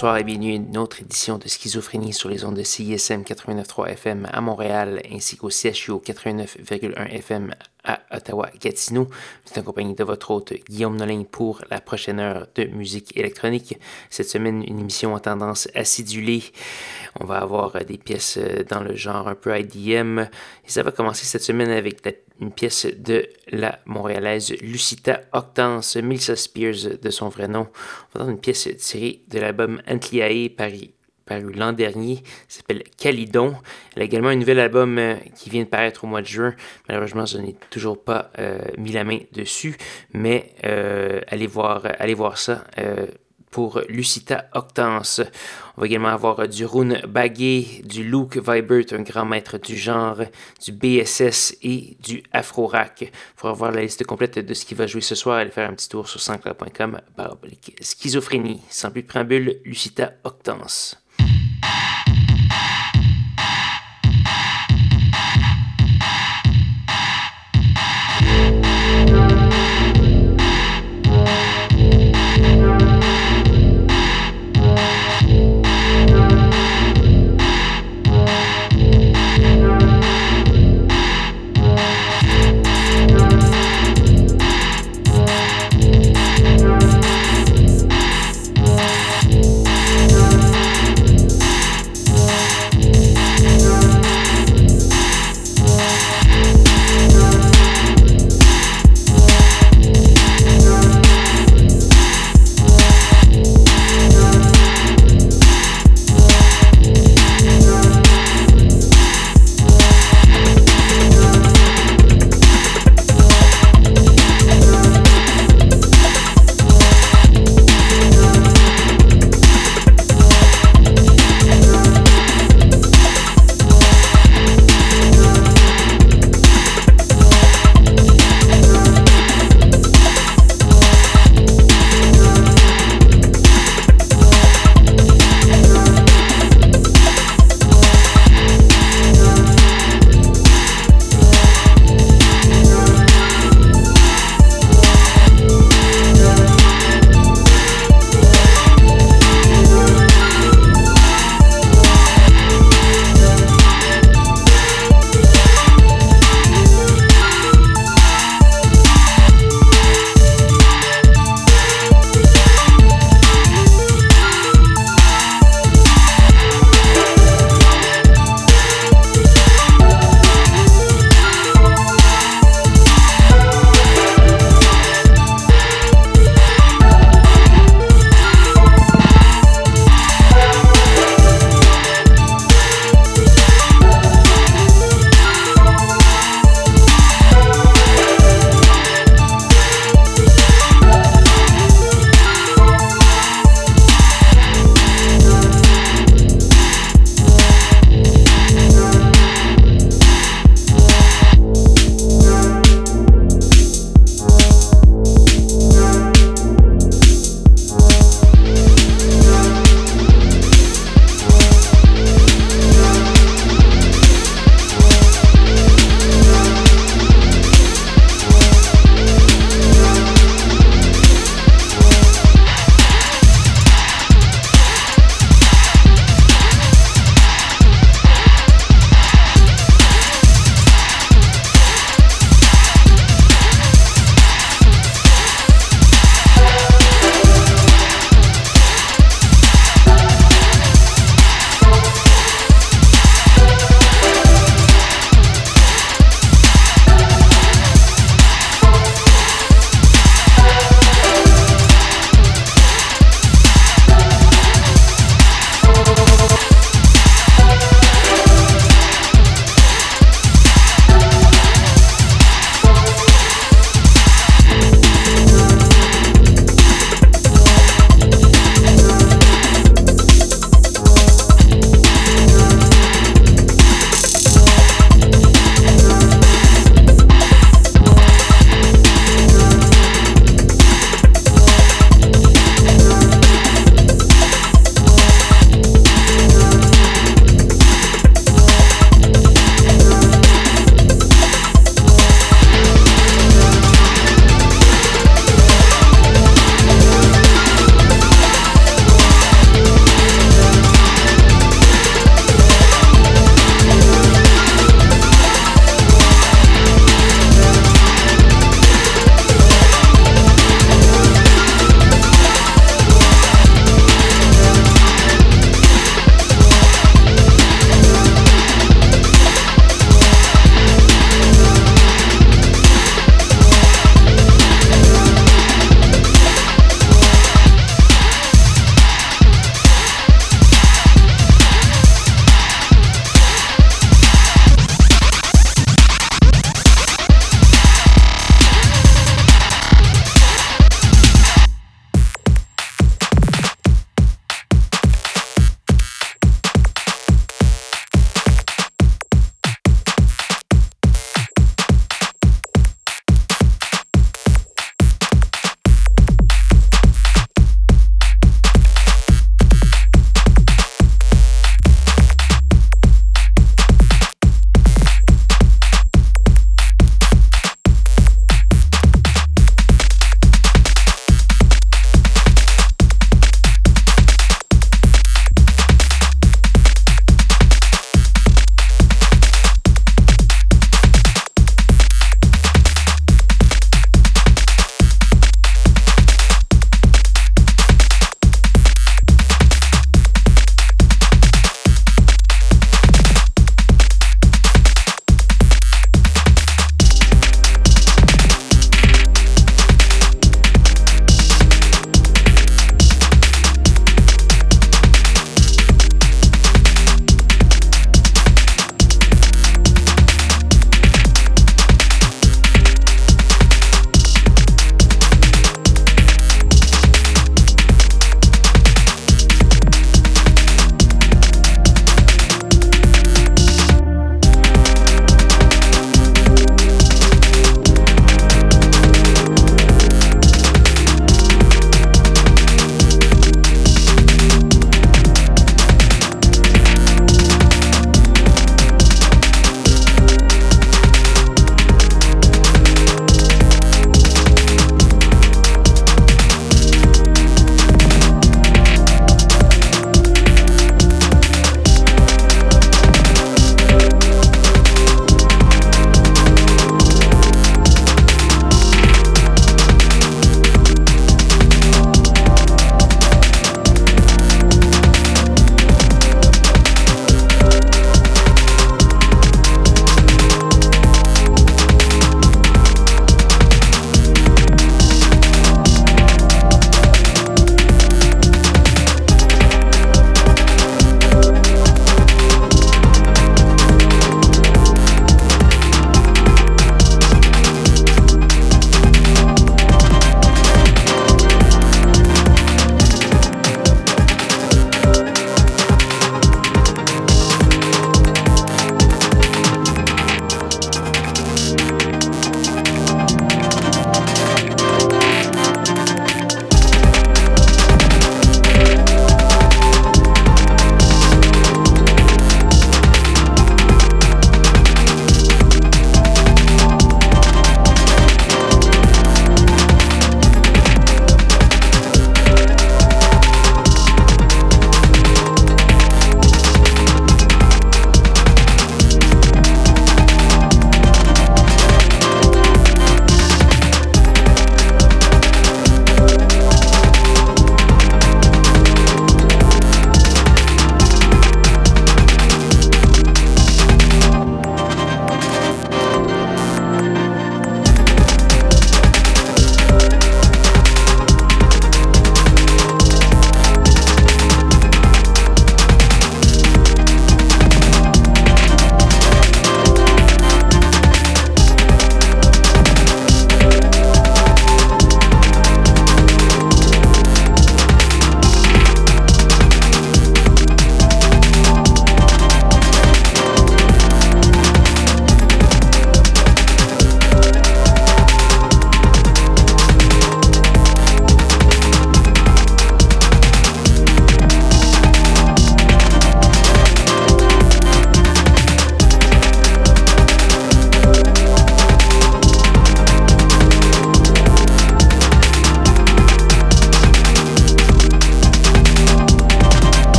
Bonsoir et bienvenue à une autre édition de Schizophrénie sur les ondes de CISM 89.3 FM à Montréal ainsi qu'au CHU 89.1 FM à Ottawa-Gatineau. Êtes en compagnie de votre hôte Guillaume Nolin pour la prochaine heure de musique électronique. Cette semaine, une émission en tendance acidulée. On va avoir des pièces dans le genre un peu IDM. Et ça va commencer cette semaine avec une pièce de la montréalaise Lucita Octance, Melissa Spears de son vrai nom. On va entendre une pièce tirée de l'album Antliae Paris paru l'an dernier, s'appelle Calidon. Elle a également un nouvel album euh, qui vient de paraître au mois de juin. Malheureusement, je n'ai toujours pas euh, mis la main dessus, mais euh, allez, voir, allez voir ça pour Lucita Octance. On va également avoir du Rune Baguet, du Luke Vibert, un grand maître du genre, du BSS et du Afro Rack. Pour avoir la liste complète de ce qui va jouer ce soir, allez faire un petit tour sur sanscloud.com schizophrénie. Sans plus de préambule, Lucita Octance. you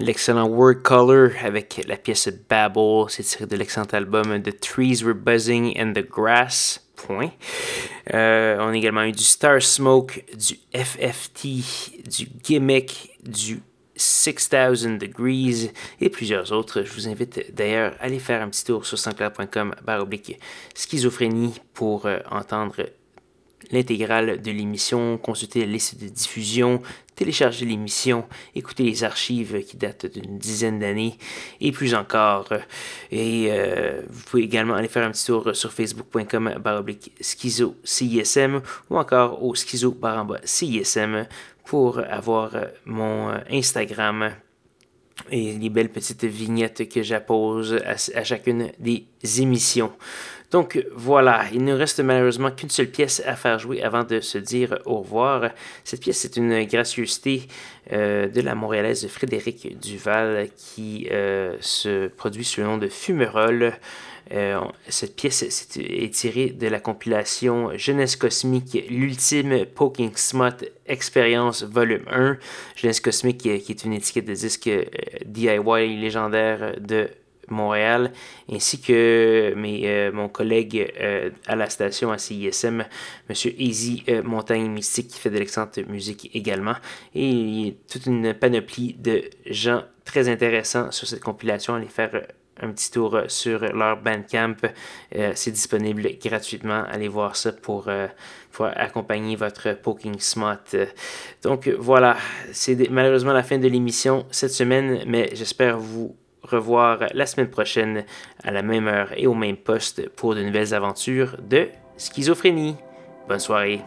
l'excellent Word Color avec la pièce Babble. C'est tiré de l'excellent album The Trees Were Buzzing and the Grass. Point. Euh, on a également eu du Star Smoke, du FFT, du Gimmick, du 6000 Degrees et plusieurs autres. Je vous invite d'ailleurs à aller faire un petit tour sur sansclair.com oblique schizophrénie pour euh, entendre l'intégrale de l'émission, consulter la liste de diffusion, télécharger l'émission, écouter les archives qui datent d'une dizaine d'années et plus encore. Et euh, vous pouvez également aller faire un petit tour sur facebook.com baroblique schizo CISM ou encore au schizo CISM pour avoir mon Instagram et les belles petites vignettes que j'appose à, chacune des émissions. Donc voilà, il ne reste malheureusement qu'une seule pièce à faire jouer avant de se dire au revoir. Cette pièce est une gracieuseté euh, de la montréalaise Frédéric Duval qui euh, se produit sous le nom de Fumerol. Euh, cette pièce est tirée de la compilation Jeunesse cosmique, l'ultime Poking Smut Expérience Volume 1. Jeunesse cosmique qui est une étiquette de disque DIY légendaire de Montréal, ainsi que mes, euh, mon collègue euh, à la station à CISM, M. Easy euh, Montagne Mystique, qui fait de l'excellente musique également. Et il y a toute une panoplie de gens très intéressants sur cette compilation. Allez faire un petit tour sur leur Bandcamp. c'est disponible gratuitement. Allez voir ça pour, pour accompagner votre Poking Smart. Donc voilà, c'est malheureusement la fin de l'émission cette semaine, mais j'espère vous revoir la semaine prochaine à la même heure et au même poste pour de nouvelles aventures de schizophrénie. Bonne soirée.